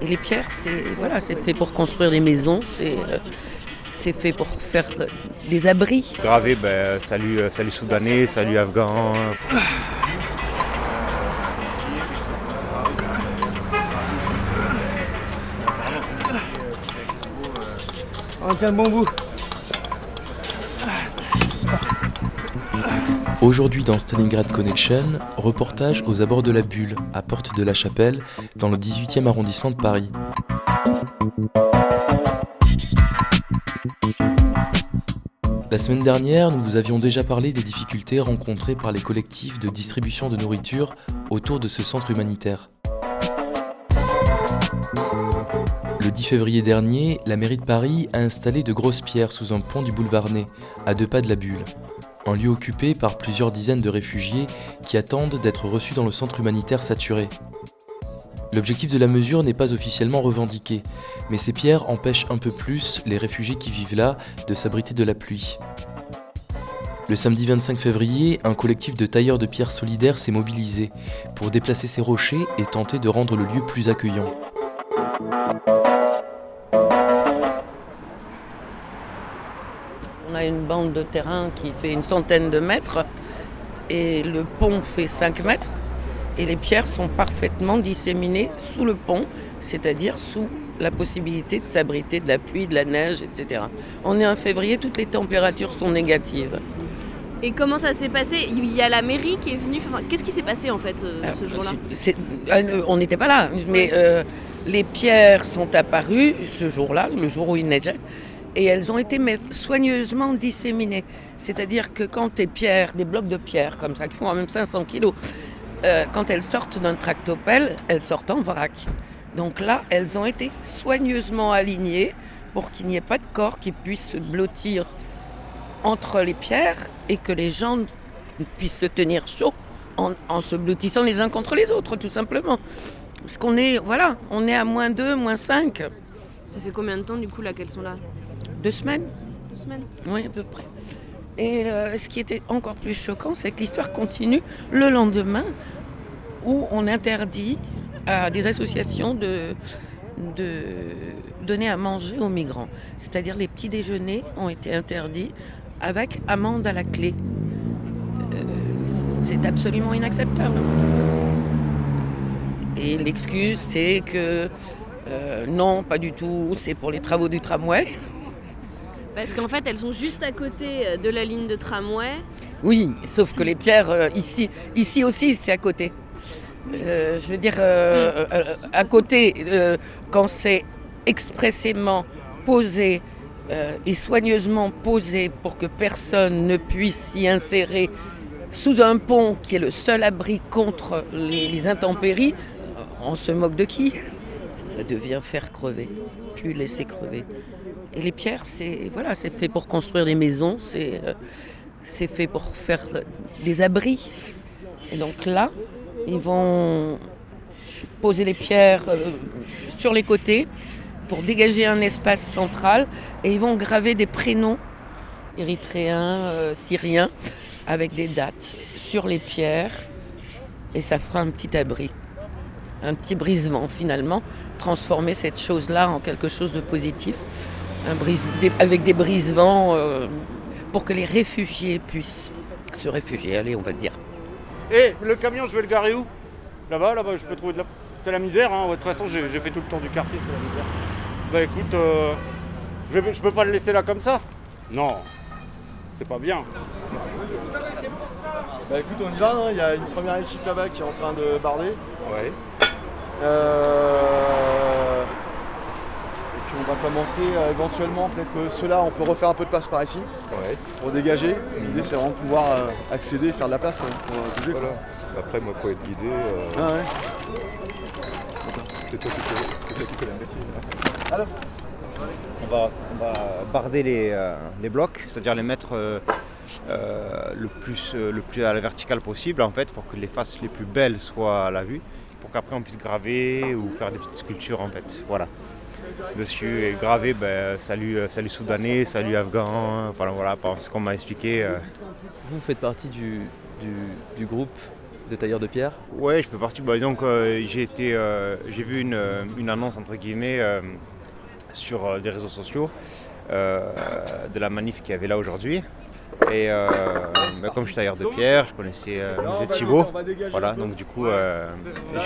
Et les pierres, c'est voilà, c'est fait pour construire des maisons, c'est euh, c'est fait pour faire euh, des abris. Gravé, ben, salut, euh, salut soudanais, salut afghan. On tient le bon bout. Aujourd'hui dans Stalingrad Connection, reportage aux abords de la Bulle, à Porte de la Chapelle, dans le 18e arrondissement de Paris. La semaine dernière, nous vous avions déjà parlé des difficultés rencontrées par les collectifs de distribution de nourriture autour de ce centre humanitaire. Le 10 février dernier, la mairie de Paris a installé de grosses pierres sous un pont du boulevard Ney, à deux pas de la Bulle. Un lieu occupé par plusieurs dizaines de réfugiés qui attendent d'être reçus dans le centre humanitaire saturé. L'objectif de la mesure n'est pas officiellement revendiqué, mais ces pierres empêchent un peu plus les réfugiés qui vivent là de s'abriter de la pluie. Le samedi 25 février, un collectif de tailleurs de pierres solidaires s'est mobilisé pour déplacer ces rochers et tenter de rendre le lieu plus accueillant. A une bande de terrain qui fait une centaine de mètres et le pont fait 5 mètres et les pierres sont parfaitement disséminées sous le pont, c'est-à-dire sous la possibilité de s'abriter de la pluie, de la neige, etc. On est en février, toutes les températures sont négatives. Et comment ça s'est passé? Il y a la mairie qui est venue. Enfin, Qu'est-ce qui s'est passé en fait euh, ce jour-là? C'est- euh, on n'était pas là, mais euh, les pierres sont apparues ce jour-là, le jour où il neigeait, et elles ont été soigneusement disséminées. C'est-à-dire que quand des pierres, des blocs de pierre comme ça, qui font même 500 kilos, euh, quand elles sortent d'un tractopelle, elles sortent en vrac. Donc là, elles ont été soigneusement alignées pour qu'il n'y ait pas de corps qui puisse se blottir entre les pierres et que les gens puissent se tenir chaud en, en se blottissant les uns contre les autres, tout simplement. Parce qu'on est, voilà, on est à moins 2, moins 5, Ça fait combien de temps du coup là qu'elles sont là? Deux semaines, Deux semaines. oui, à peu près. Et euh, ce qui était encore plus choquant, c'est que l'histoire continue le lendemain où on interdit à des associations de, de donner à manger aux migrants. C'est-à-dire les petits déjeuners ont été interdits avec amende à la clé. Euh, c'est absolument inacceptable. Et l'excuse, c'est que euh, non, pas du tout, c'est pour les travaux du tramway. Parce qu'en fait, elles sont juste à côté euh, de la ligne de tramway. Oui, sauf que les pierres, euh, ici, ici aussi, c'est à côté. Euh, je veux dire, euh, euh, à côté, euh, quand c'est expressément posé est soigneusement posée pour que personne ne puisse s'y insérer sous un pont qui est le seul abri contre les, les intempéries, on se moque de qui? Ça devient faire crever, plus laisser crever. Et les pierres, c'est voilà, c'est fait pour construire des maisons, c'est euh, c'est fait pour faire des abris. Et donc là, ils vont poser les pierres euh, sur les côtés pour dégager un espace central et ils vont graver des prénoms érythréens, euh, syriens, avec des dates sur les pierres et ça fera un petit abri, un petit brisement finalement, transformer cette chose-là en quelque chose de positif, un brise, des- avec des brisevents euh, pour que les réfugiés puissent se réfugier, allez on va dire. Et le camion, je vais le garer où? Là-bas, là-bas, je peux trouver de la. C'est la misère, hein. De toute façon, j'ai fait tout le tour du quartier, c'est la misère. Bah écoute, euh, je, vais, je peux pas le laisser là comme ça? Non, c'est pas bien. Bah écoute, on y va, hein. il y a une première équipe là-bas qui est en train de barder. Ouais. Euh, puis on va commencer euh, éventuellement, peut-être que ceux-là, on peut refaire un peu de place par ici Ouais. pour dégager. L'idée c'est vraiment de pouvoir euh, accéder et faire de la place quoi, pour euh, bouger. quoi. Voilà. Après, moi, faut être guidé. euh, Ah ouais. c'est toi qui connais, c'est toi qui connais le métier. là. Alors? On va, on va barder les, euh, les blocs, c'est-à-dire les mettre euh, euh, le, plus, euh, le plus à la verticale possible en fait pour que les faces les plus belles soient à la vue, pour qu'après on puisse graver ou faire des petites sculptures en fait. Voilà. Dessus et graver ben, salut, euh, salut soudanais, salut afghan, enfin voilà, par ce qu'on m'a expliqué. euh. Vous faites partie du, du, du groupe de tailleurs de pierre? Ouais, je fais partie. bah, donc, euh, j'ai été, euh, j'ai vu une, une annonce entre guillemets sur des réseaux sociaux de la manif qu'il y avait là aujourd'hui. Et euh, bah, comme je suis tailleur de pierre, je connaissais euh, Musée bah Thibault. Voilà, donc du coup, euh,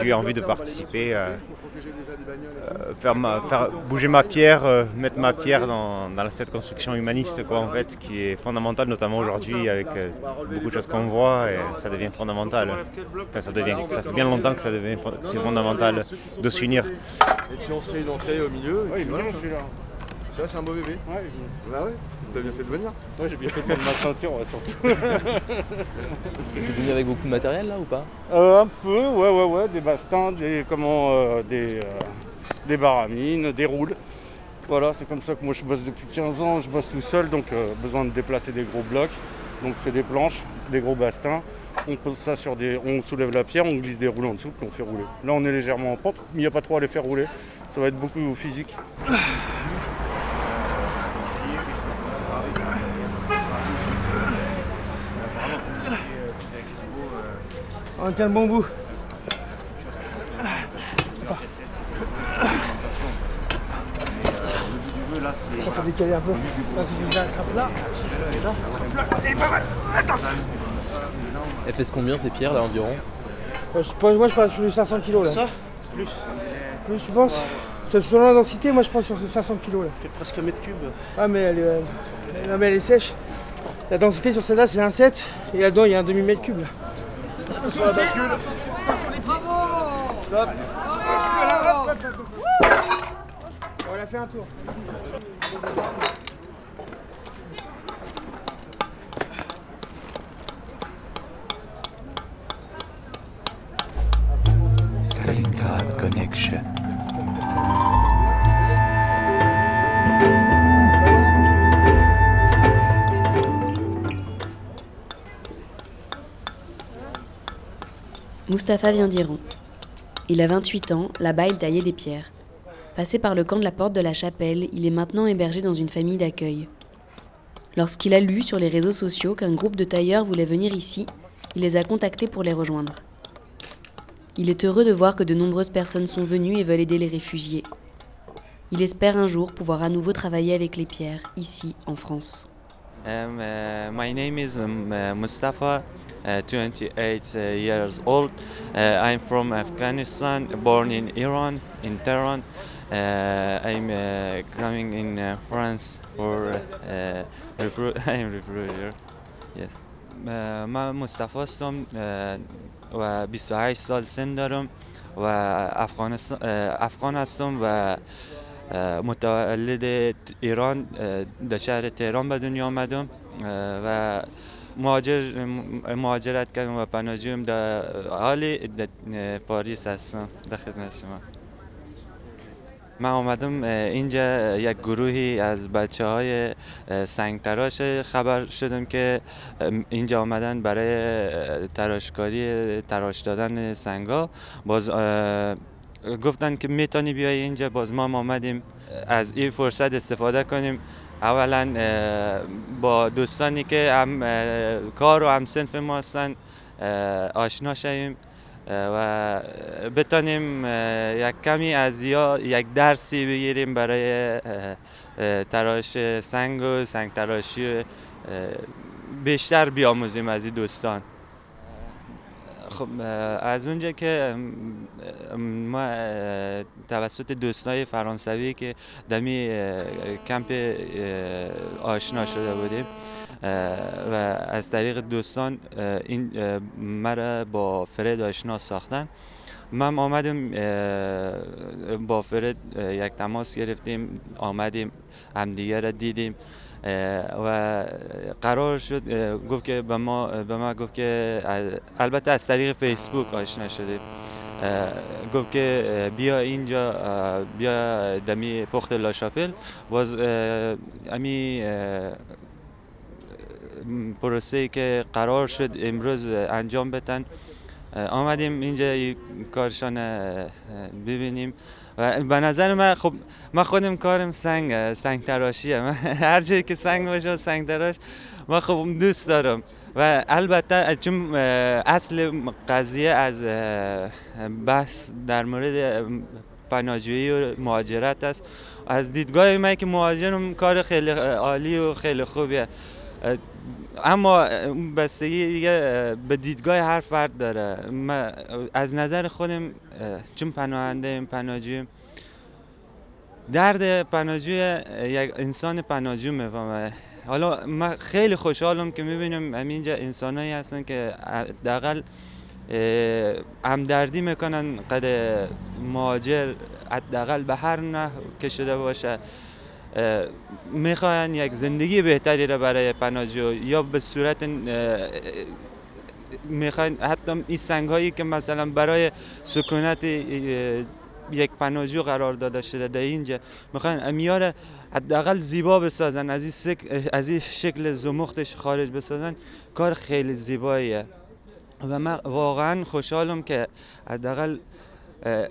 j'ai eu envie de participer, euh, euh, faire, ma, faire bouger ma pierre, euh, mettre ma pierre dans, dans cette construction humaniste, quoi, en fait, qui est fondamentale, notamment aujourd'hui avec euh, beaucoup de choses qu'on voit, et ça devient fondamental. Enfin, ça, devient, ça fait bien longtemps que ça devient c'est fondamental de s'unir. Et puis on se fait une entrée au milieu. et puis voilà. Ça c'est un beau bébé. Ouais, Bah ouais, t'as bien fait de venir. ouais, j'ai bien fait de mettre ma ceinture, ouais, surtout. Êtes venu avec beaucoup de matériel là ou pas? Euh, un peu, ouais, ouais, ouais, des bastins, des, comment, euh, des, euh, des baramines, des roules. Voilà, c'est comme ça que moi je bosse depuis 15 ans, je bosse tout seul, donc euh, besoin de déplacer des gros blocs. Donc c'est des planches, des gros bastins. On pose ça sur des. On soulève la pierre, on glisse des roues en dessous, puis on fait rouler. Là on est légèrement en pente, mais il n'y a pas trop à les faire rouler. Ça va être beaucoup physique. On tient le bon bout. On faut décaler un peu. Là, si je l'attrape là. Elles pèsent combien ces pierres là environ Moi, je, pense- moi, je passe sur les 500 kg là. Ça Plus. Plus, tu penses C'est Selon la densité, moi je prends sur ces 500 kg là. fait presque un mètre cube. Ah, mais elle est, euh, non, mais elle est sèche. La densité sur celle-là, c'est un 7 et là-dedans, il y a un demi-mètre cube là. Sur la bascule. Stop. On a fait un tour. Mustapha vient d'Iran. Il a 28 ans, là-bas il taillait des pierres. Passé par le camp de la porte de la chapelle, il est maintenant hébergé dans une famille d'accueil. Lorsqu'il a lu sur les réseaux sociaux qu'un groupe de tailleurs voulait venir ici, il les a contactés pour les rejoindre. Il est heureux de voir que de nombreuses personnes sont venues et veulent aider les réfugiés. Il espère un jour pouvoir à nouveau travailler avec les pierres, ici, en France. Um, uh, my name um, uh, uh, 28 uh, years old. Uh, I'm from Afghanistan, born in Iran, in Tehran. Uh, I'm uh, coming in uh, France for uh, recruit. I'm recruiter. Yes. Uh, من مصطفی هستم uh, و 28 سال سن دارم و افغانستان uh, افغان هستم و متولد ایران در شهر تهران به دنیا آمدم و مهاجر مهاجرت کردم و پناهجویم در حال پاریس هستم در خدمت شما. من آمدم اینجا یک گروهی از بچه های سنگ تراش خبر شدم که اینجا آمدن برای تراشکاری تراش دادن سنگا باز گفتن که می‌تونی بیای اینجا باز ما آمدیم. از این فرصت استفاده کنیم. اولا با دوستانی که هم کار و هم سنف ما هستن آشنا شویم و بتانیم یک کمی از یا یک درسی بگیریم برای تراش سنگ و سنگ تراشی بیشتر بیاموزیم از این دوستان. خب از اونجا که ما توسط دوستای فرانسوی که دمی کمپ آشنا شده بودیم و از طریق دوستان این مرا با فرد آشنا ساختن. من آمدم با فرد یک تماس گرفتیم آمدیم همدیگه را دیدیم. و قرار شد گفت که به ما به ما گفت که البته از طریق فیسبوک آشنا شدیم. گفت که بیا اینجا بیا دمی پخت لاشاپل. باز امی پروسه که قرار شد امروز انجام بدن. آمدیم اینجا کارشان ببینیم. و به نظر من خب من خودم کارم سنگ سنگ تراشیه. من هر جایی که سنگ باشه سنگ تراش من خب دوست دارم. و البته چون اصل قضیه از بحث در مورد پناهجویی و مهاجرت است. از دیدگاه من که مهاجرم کار خیلی عالی و خیلی خوبیه. اما بستگی دیگه به دیدگاه هر فرد داره. من از نظر خودم چون پناهنده پناهجویم درد پناهجوی یک انسان پناهجو می‌فهمه حالا من خیلی خوشحالم که می‌بینم اینجا انسانایی هستن که حداقل همدردی می‌کنن قد مهاجر حداقل به هر نه که شده باشه. می‌خواین یک زندگی بهتری را برای پناهجو یا به صورت می‌خواین حتی این سنگ هایی که مثلا برای سکونت یک پناهجو قرار داده شده در اینجا می‌خواین امیار حداقل زیبا بسازن از این, از این شکل زمختش خارج بسازن کار خیلی زیباییه. و من واقعا خوشحالم که حداقل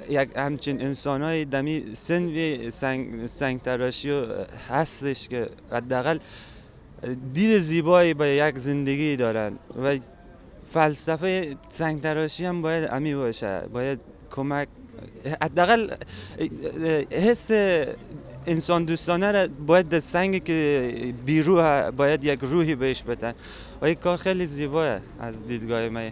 یک همچین انسان های دمی سنوی سنگ, سنگ تراشی هستش که حداقل دید زیبایی به یک زندگی دارن و فلسفه سنگ تراشی هم باید امی باشه باید کمک حداقل حس انسان دوستانه را باید در سنگ که بیروح باید یک روحی بهش بدن. و یک کار خیلی زیباه از دیدگاه من.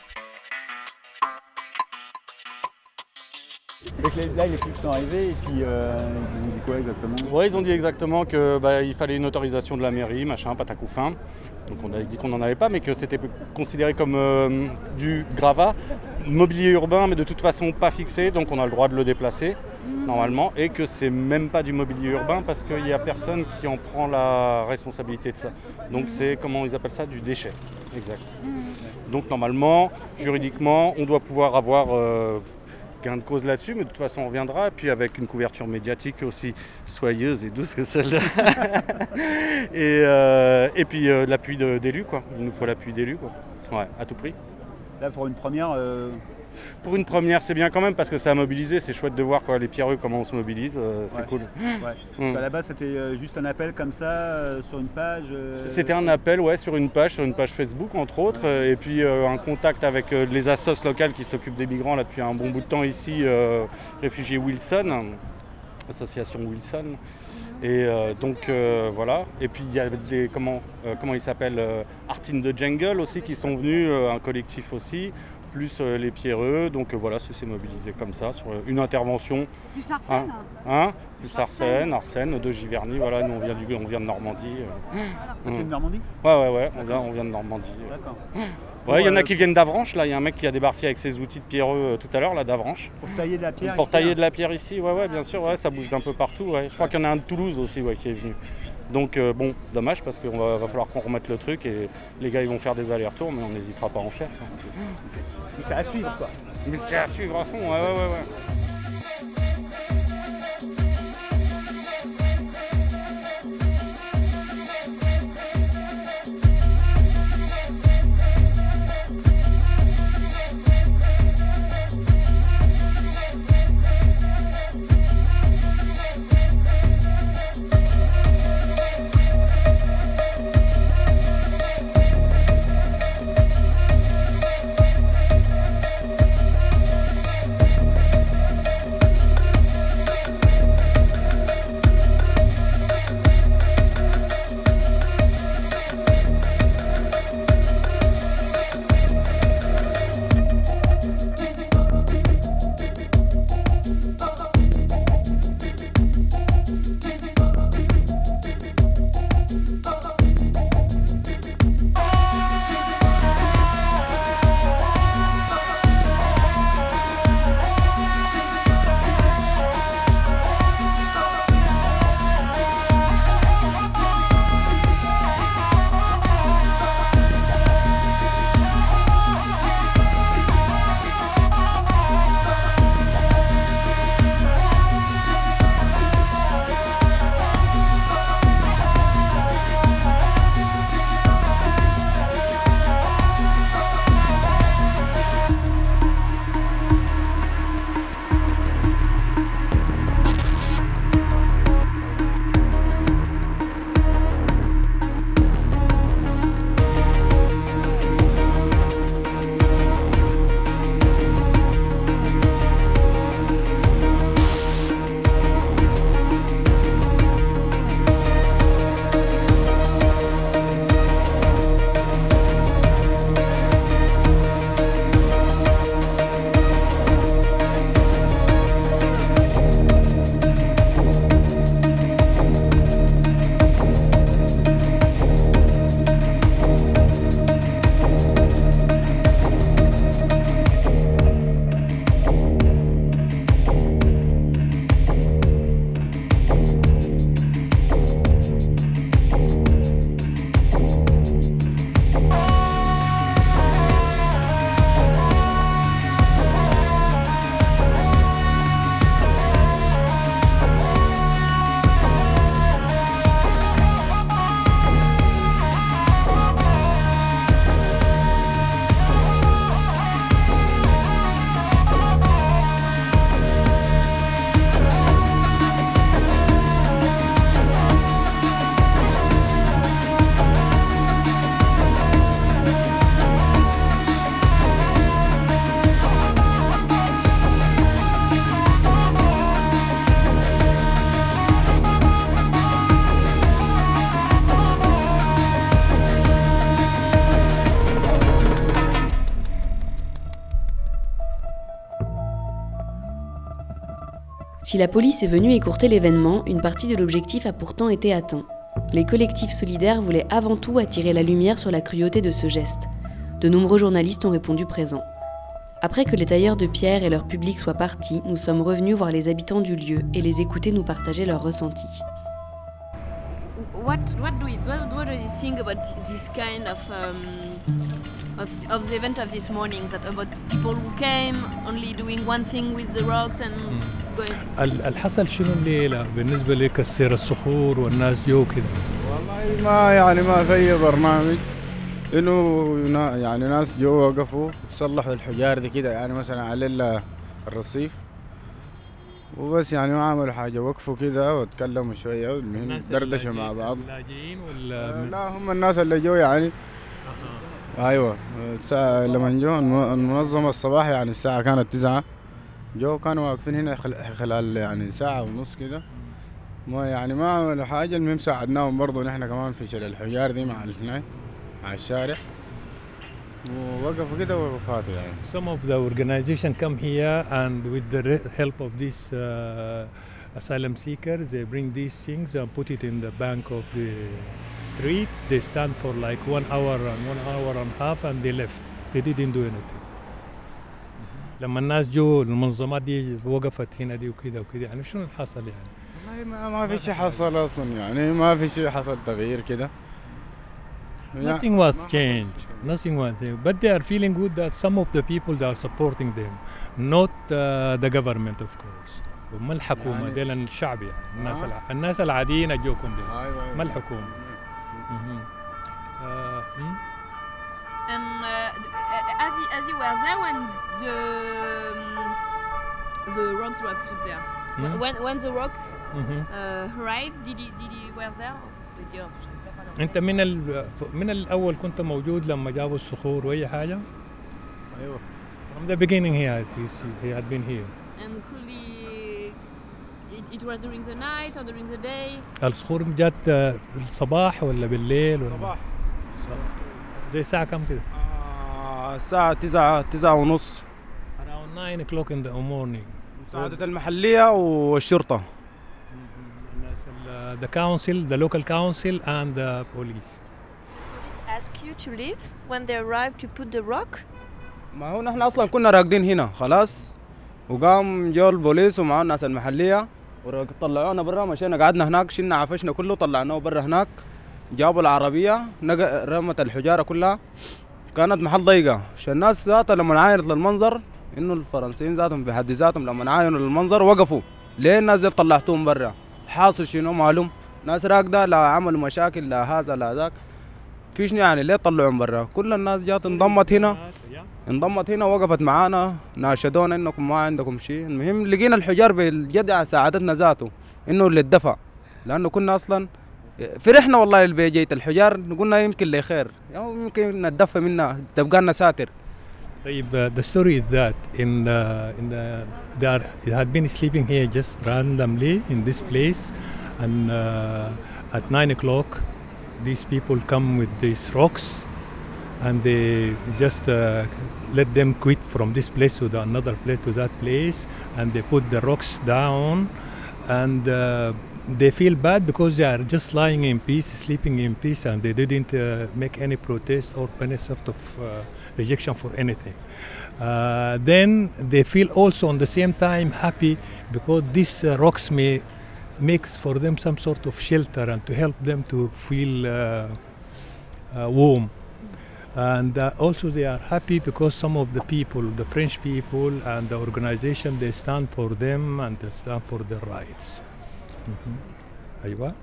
Donc là, les flics sont arrivés et puis euh, ils ont dit quoi exactement? Ouais, ils ont dit exactement qu'il bah, fallait une autorisation de la mairie, machin, fin. Donc on a dit qu'on n'en avait pas, mais que c'était considéré comme euh, du gravat, mobilier urbain, mais de toute façon pas fixé, donc on a le droit de le déplacer normalement, et que c'est même pas du mobilier urbain parce qu'il n'y a personne qui en prend la responsabilité de ça. Donc c'est comment ils appellent ça? Du déchet, exact. Donc normalement, juridiquement, on doit pouvoir avoir euh, gain de cause là-dessus, mais de toute façon on reviendra, et puis avec une couverture médiatique aussi soyeuse et douce que celle-là. et, euh, et puis euh, l'appui d'élus, quoi. Il nous faut l'appui d'élus, quoi. Ouais, à tout prix. Là pour une première, euh, pour une première, c'est bien quand même parce que ça a mobilisé. C'est chouette de voir quoi, les pierreux comment on se mobilise. Euh, c'est cool. Ouais. Parce la base, c'était euh, juste un appel comme ça euh, sur une page. C'était un appel, ouais, sur une page, sur une page Facebook entre autres, et puis un contact avec les assos locales qui s'occupent des migrants là depuis un bon bout de temps ici, réfugiés Wilson, association Wilson. Et donc voilà. Et puis il y a des comment comment ils s'appellent Art in the Jungle aussi qui sont venus, un collectif aussi plus euh, les pierreux. Donc euh, voilà, ça s'est mobilisé comme ça sur euh, une intervention. Plus Arsène Hein, hein Plus Arsène, Arsène de Giverny. Voilà, nous on vient, du, on vient de Normandie. euh. Tu es de. Normandie? Ouais, ouais, ouais, on vient, on vient de Normandie. euh. D'accord. Ouais, il y en a euh, qui viennent d'Avranches, là. Il y a un mec qui a débarqué avec ses outils de pierreux euh, tout à l'heure, là, d'Avranches. Pour tailler de la pierre Pour ici, tailler de la pierre ici, ouais, ouais, bien sûr, ouais, ça bouge d'un peu partout. Ouais. Je crois qu'il y en a un de Toulouse aussi ouais, qui est venu. Donc euh, bon, dommage parce qu'il va, va falloir qu'on remette le truc et les gars ils vont faire des allers-retours, mais on n'hésitera pas à en faire. quoi. Mais c'est à suivre quoi. Mais c'est à suivre à fond, ouais, ouais, ouais. ouais. Si la police est venue écourter l'événement, une partie de l'objectif a pourtant été atteint. Les collectifs solidaires voulaient avant tout attirer la lumière sur la cruauté de ce geste. De nombreux journalistes ont répondu présents. Après que les tailleurs de pierre et leur public soient partis, nous sommes revenus voir les habitants du lieu et les écouter nous partager leurs ressentis. What what do you what, what do you think about this kind of um, of, of the event of this morning? That about people who came only doing one thing with the rocks and going. ال- الحصل شنو الليلة بالنسبة لكسر الصخور والناس جو كذا والله ما يعني ما في أي برنامج. إنه نا- يعني ناس جو وقفوا صلحوا الحجار دي كده يعني مثلا على ال- الرصيف. وبس يعني ما عملوا حاجة وقفوا كده وتكلموا شوية دردشوا مع بعض. اللاجئين ولا لا هم الناس اللي جو يعني. أيوه. الساعة لما جو الم- المنظمة الصباح يعني الساعة كانت تسعة. جو كانوا واقفين هنا خل- خلال يعني ساعة ونص كده ما يعني ما عملوا حاجة المهم ساعدناهم برضو نحن كمان في شيل الحجار دي مع هنا مع الشارع ووقفوا كده وفاتوا يعني Some of the organization come here and with the help of these uh, asylum seekers, they bring these things and put it in the bank of the street. They stand for like one hour and one hour and half and they left. They didn't do anything. لما الناس جو المنظمات دي وقفت هنا دي وكده وكده يعني شنو اللي حصل يعني؟ والله ما, ما في شيء حصل أصلا يعني ما في شيء حصل تغيير كده Nothing was changed. Nothing was there. But they are feeling good that some of the people that are supporting them, not uh, the government of course. وما الحكومة يعني- ديل الشعب يعني الناس آه. الناس العاديين أجوكم دي. ما الحكومة مهم. آه، هم؟ And uh, d- uh, as, you, were there when the um, the rocks were put there, Hmm? when when the rocks Mhm. uh, arrived, did you did you were there? Did you- انت من ال... من الأول كنت موجود لما جابوا الصخور واي حاجة؟ أيوه From the beginning he had, he, he had been here. And could he, it, it was during the night or during the day? الصخور جات آه، الصباح ولا بالليل ولا صباح. صباح. زي الساعة كم كده؟ الساعة تسعة تسعة ونص Around 9 o'clock in the morning. مساعدة المحلية والشرطة الناس ال- the council, the local council and the police. ask you to leave when they arrive to put the rock? ما هو نحن أصلا كنا راقدين هنا خلاص وقام جو البوليس ومعاه الناس المحلية وطلعونا برا مشينا قعدنا هناك شلنا عفشنا كله طلعناه برا هناك جابوا العربية نق- رمت الحجارة كلها كانت محل ضيقة. عشان الناس ذاتها لما عاينت للمنظر إنه الفرنسيين ذاتهم بحد ذاتهم لما عاينوا للمنظر وقفوا. ليه الناس دي طلعتوهم برا؟ حاصل شنو معلوم ناس راقدة لا عملوا مشاكل لا هذا لا ذاك. فيش يعني؟ ليه طلعوهم برا؟ كل الناس جات انضمت هنا. انضمت هنا وقفت معانا. ناشدونا إنكم ما عندكم شيء المهم لقينا الحجار بالجدع ساعدتنا ذاته. إنه اللي اتدفع لأنه كنا أصلا فرحنا والله بجية الحجار قلنا يمكن لخير أو يمكن نتدفى منها تبقى لنا ساتر طيب uh, the story is that in the, in the they, are, they had been sleeping here just randomly in this place and uh, at 9 o'clock these people come with these rocks and they just uh, let them quit from this place to the another place to that place and they put the rocks down and uh, they feel bad because they are just lying in peace sleeping in peace and they didn't uh, make any protest or any sort of uh, rejection for anything uh, then they feel also on the same time happy because these uh, rocks may makes for them some sort of shelter and to help them to feel uh, uh, warm and also they are happy because some of the people the french people and the organization they stand for them and they stand for their rights. أيوه.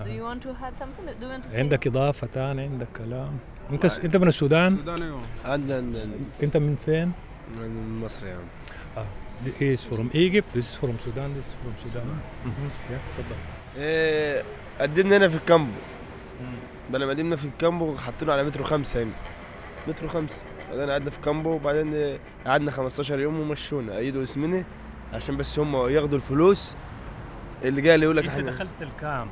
Do you want to add something? Do you want to? عندك إضافة ثانية عندك كلام. أنت س... أنت من السودان؟ عندنا أنت من فين؟ من مصر يعني. آه. He is from Egypt. This is from Sudan. This is from Sudan. Mhm. yeah تفضل. إيه قدمنا هنا في الكامبو بدل ما قدمنا في الكامبو حطينا على مترو خمسة هنا. مترو خمسة بعدين قعدنا في كامبو وبعدين قعدنا 15 يوم ومشونا. أيدوا اسمنا عشان بس هم ياخدوا الفلوس اللي اللي يقول لك انت دخلت الكام؟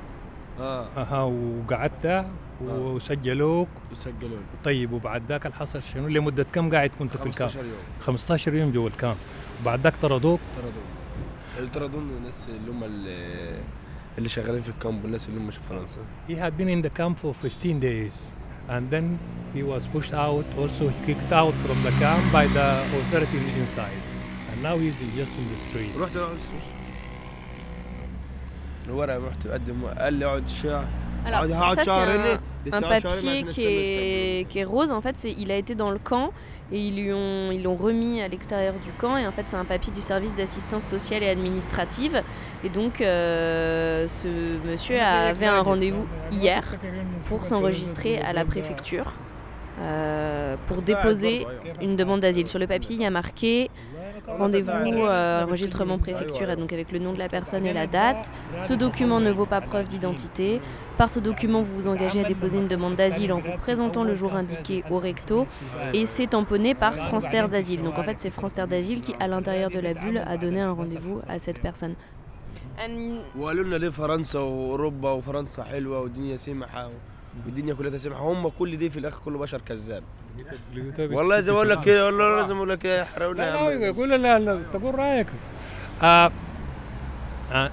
آه. أها وقعدت وسجلوك. وسجلوا طيب وبعد ذاك حصل شنو؟ لمدة كم قاعد كنت في الكام؟ 15 يوم. 15 يوم جوا الكام. وبعد ذاك طردوك؟ طردوا اللي طردوا الناس اللي هم اللي, شغالين في الكامبو الناس اللي هم في فرنسا. He had been in the camp for 15 days and then he was pushed out. Also kicked out from the camp by the authority inside. And now he's just in the street. رحت الورقة رحت اقدم قال لي اقعد شهر Alors, اقعد ça, هقعد c'est شهر un, هنا un لسه هقعد شهر هنا papier عشان qui استنى est, qui est rose. En fait, c'est- il a été dans le camp et ils lui ont, ils l'ont remis à l'extérieur du camp. Et en fait, c'est un papier du service d'assistance sociale et administrative. Et donc, euh, ce monsieur avait un rendez-vous hier pour s'enregistrer à la préfecture euh, pour déposer une demande d'asile. Sur le papier, il y a marqué rendez-vous, euh, enregistrement préfecture, et donc avec le nom de la personne et la date. Ce document ne vaut pas preuve d'identité. Par ce document, vous vous engagez à déposer une demande d'asile en vous présentant le jour indiqué au recto et c'est tamponné par France Terre d'Asile. Donc en fait, c'est France Terre d'Asile qui, à l'intérieur de la bulle, a donné un rendez-vous à cette personne. وقالوا لنا ليه فرنسا واوروبا وفرنسا حلوه والدنيا سمحه والدنيا كلها تسامح هم كل دي في الآخر كله بشر كذاب والله زي ما أقول لك كده والله لازم أقول لك إيه حرقونا يا لا عم لا يقول لا تقول رايك uh,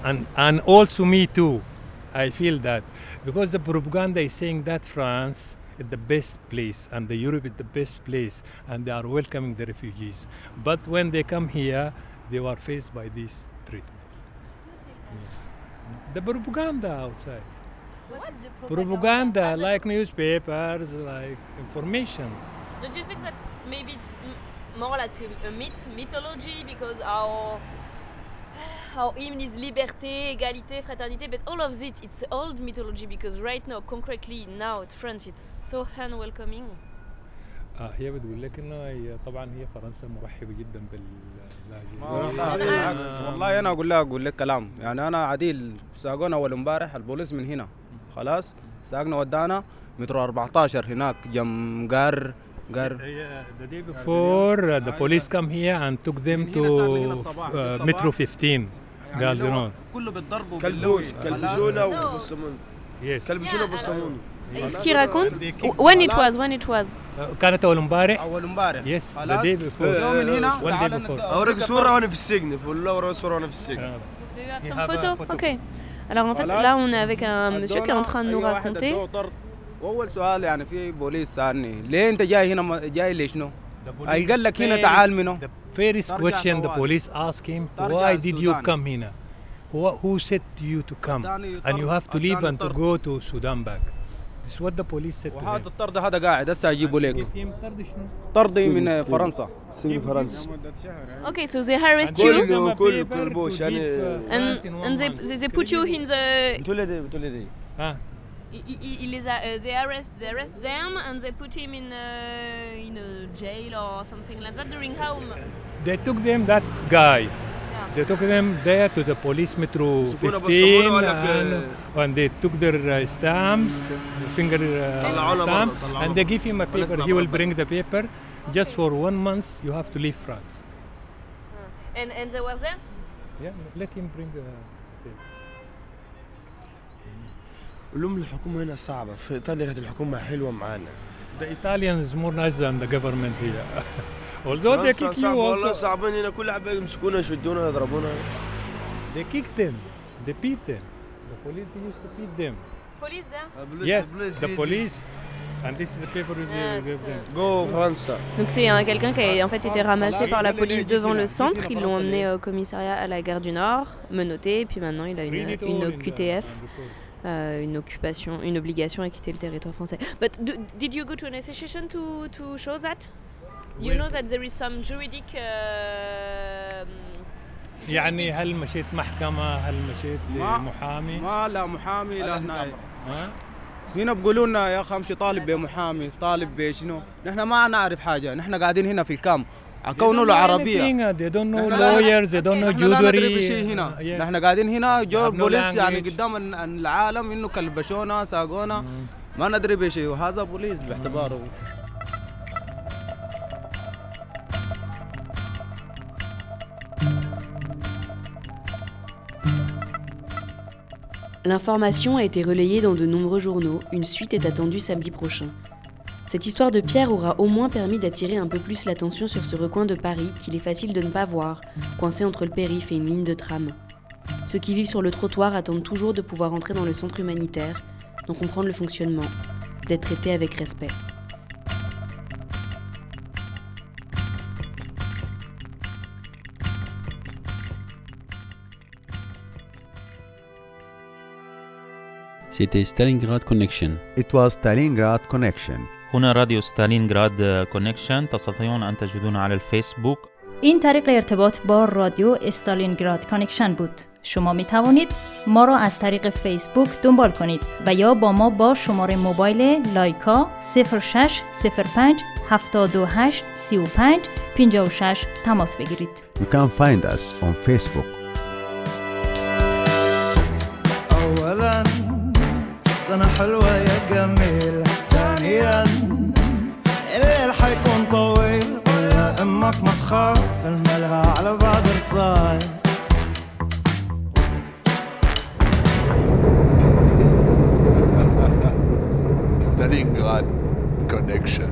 and and also me too I feel that because the propaganda is saying that France is the best place and the Europe is the best place and they are welcoming the refugees but when they come here they were faced by this treatment the propaganda outside What is the propaganda like newspapers like information Don't you think that maybe it's m- more like a, myth, mythology, because our our hymn is liberté, égalité, fraternité, but all of it, it's old mythology because right now, concretely now, at France, it's so unwelcoming. آه هي بتقول لك انه هي طبعا هي فرنسا مرحبه جدا باللاجئين بالعكس والله أنا أقول لها أقول لك كلام يعني أنا عديل ساقونا اول امبارح البوليس من هنا خلاص ساقنا ودانا مترو 14 هناك جم قار قار The day before uh, the police come here and took them to uh, Metro 15 Galderon. كله بالضرب. كلبشونا خلاص. وبصمون Yes. كلبشونا وبصمون Ce qu'il raconte, when it was, when it was. Uh, كانت أول امبارح أول امبارح Yes, the خلاص. day before. يوم من هنا One day تعال before. أوريك صورة وأنا في السجن فقول له أوريك صورة وأنا في السجن Do you have some photo? photo. Alors en fait, là, on est avec un monsieur qui est en train de nous raconter. ادوه طرد. واول سؤال يعني في بوليس سالني ليه انت جاي هنا ما- جاي ليش نو؟ قال لك هنا First- تعال منو؟ The first question the police ask him, why did you come here? Who, who said to you to come? And you have to leave and to go to Sudan back. This is what the police said وهذا. الطرد هذا قاعد هسه اجيبه لك طرد شنو؟ طردي من فرنسا سجن فرنسا Okay, so they harassed Give you كله a كله يعني give, uh, and, and they, they, they put you in the. بتقول لي دي بتقول لي دي Ah, i- i- il les a- uh, they arrest they arrest them and they put him in uh, in a jail or something like that during how m- they took them that guy. They took them there to the police metro سكونة 15 بصمونة ولا and, and they took their uh, stamps, finger uh, stamp, and they give him a paper. He will bring the paper. Just for one month, you have to leave France. and and they were there Yeah, let him bring the paper. قول لهم الحكومة هنا صعبه في ايطاليا كانت الحكومة حلوة معانا The Italians is more nice than the government here. Although they فرنسا kick you صعبة والله also, صعبين هنا كل حبه يمسكونا يشدونا يضربونا they kick them, they beat them. The police used to beat them. police there Yes, the police. And this is the paper we Yes, gave them. جو فرنسا Donc c'est hein, quelqu'un qui a en fait été ramassé par la police devant le centre. Ils l'ont emmené au commissariat à la gare du Nord, menotté, et puis maintenant il a une, Read it une all in the- QTF, on the report. euh, une occupation, une obligation à quitter le territoire français. But do, did you go to an association to, to show that? You know that there is some juridic. Uh, يعني هل مشيت محكمة؟ هل مشيت لمحامي؟ ما لا محامي لا هنا؟ هنا بيقولوا لنا يا أخي امشي طالب بمحامي طالب بشنو نحن ما نعرف حاجة. نحن قاعدين هنا في الكام كونه له anything, They don't know lawyers, they don't know نحن لا ندري jewelry. بشيء هنا. Yes. نحن قاعدين هنا جو بوليس يعني. قدام ال- العالم إنه كلبشونا ساقونا. ما ندري بشيء وهذا بوليس باعتباره. L'information a été relayée dans de nombreux journaux, une suite est attendue samedi prochain. Cette histoire de Pierre aura au moins permis d'attirer un peu plus l'attention sur ce recoin de Paris qu'il est facile de ne pas voir, coincé entre le périph' et une ligne de tram. Ceux qui vivent sur le trottoir attendent toujours de pouvoir entrer dans le centre humanitaire, d'en comprendre le fonctionnement, d'être traités avec respect. C'était Stalingrad Connection. It was Stalingrad Connection. هنا راديو ستالينغراد كونكشن تستطيعون أن تجدونا على الفيسبوک این طریق ارتباط با رادیو استالینگراد کانکشن بود. شما می توانید ما را از طریق فیسبوک دنبال کنید و یا با ما با شماره موبایل لایکا 0605 728 35 56 تماس بگیرید. You can find us on Facebook. حلوة يا جميلة ثانيا الليل حيكون طويل. قول يا أمك ما تخاف الملها على بعض رصاص. Stalingrad Connection.